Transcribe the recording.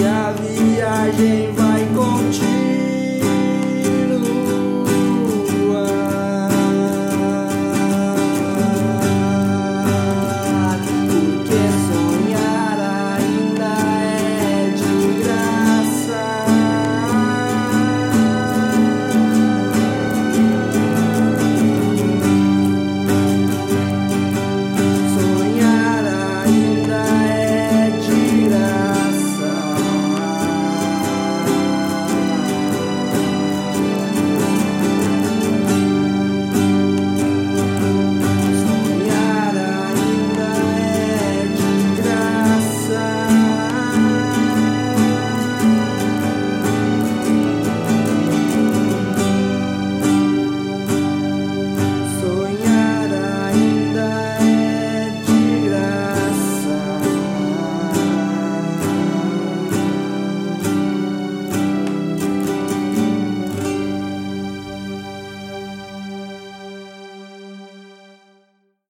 que a viagem vai.